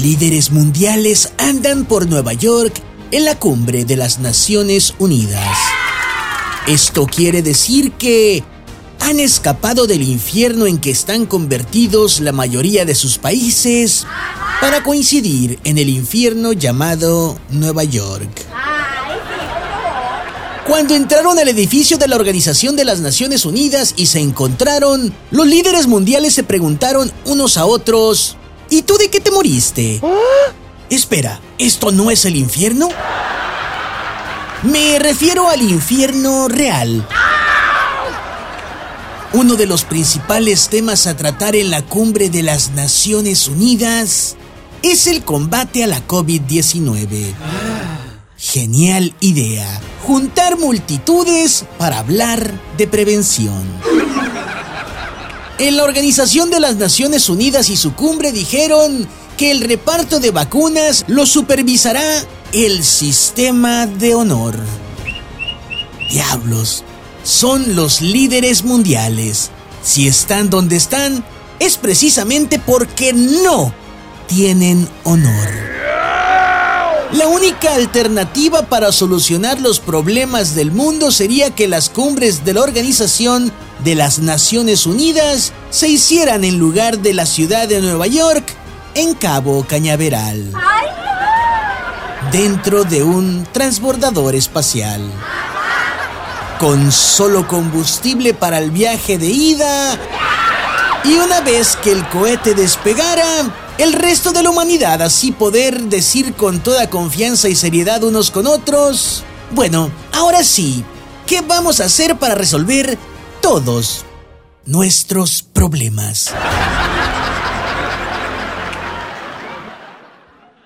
líderes mundiales andan por Nueva York en la cumbre de las Naciones Unidas. Esto quiere decir que han escapado del infierno en que están convertidos la mayoría de sus países para coincidir en el infierno llamado Nueva York. Cuando entraron al edificio de la Organización de las Naciones Unidas y se encontraron, los líderes mundiales se preguntaron unos a otros, ¿y tú de qué te moriste? Espera, ¿esto no es el infierno? Me refiero al infierno real. Uno de los principales temas a tratar en la cumbre de las Naciones Unidas es el combate a la COVID-19. Genial idea. Juntar multitudes para hablar de prevención. En la Organización de las Naciones Unidas y su cumbre dijeron que el reparto de vacunas lo supervisará el sistema de honor. Diablos, son los líderes mundiales. Si están donde están, es precisamente porque no tienen honor. La única alternativa para solucionar los problemas del mundo sería que las cumbres de la Organización de las Naciones Unidas se hicieran en lugar de la ciudad de Nueva York, en Cabo Cañaveral, dentro de un transbordador espacial. Con solo combustible para el viaje de ida. Y una vez que el cohete despegara, el resto de la humanidad así poder decir con toda confianza y seriedad unos con otros, bueno, ahora sí, ¿qué vamos a hacer para resolver todos nuestros problemas?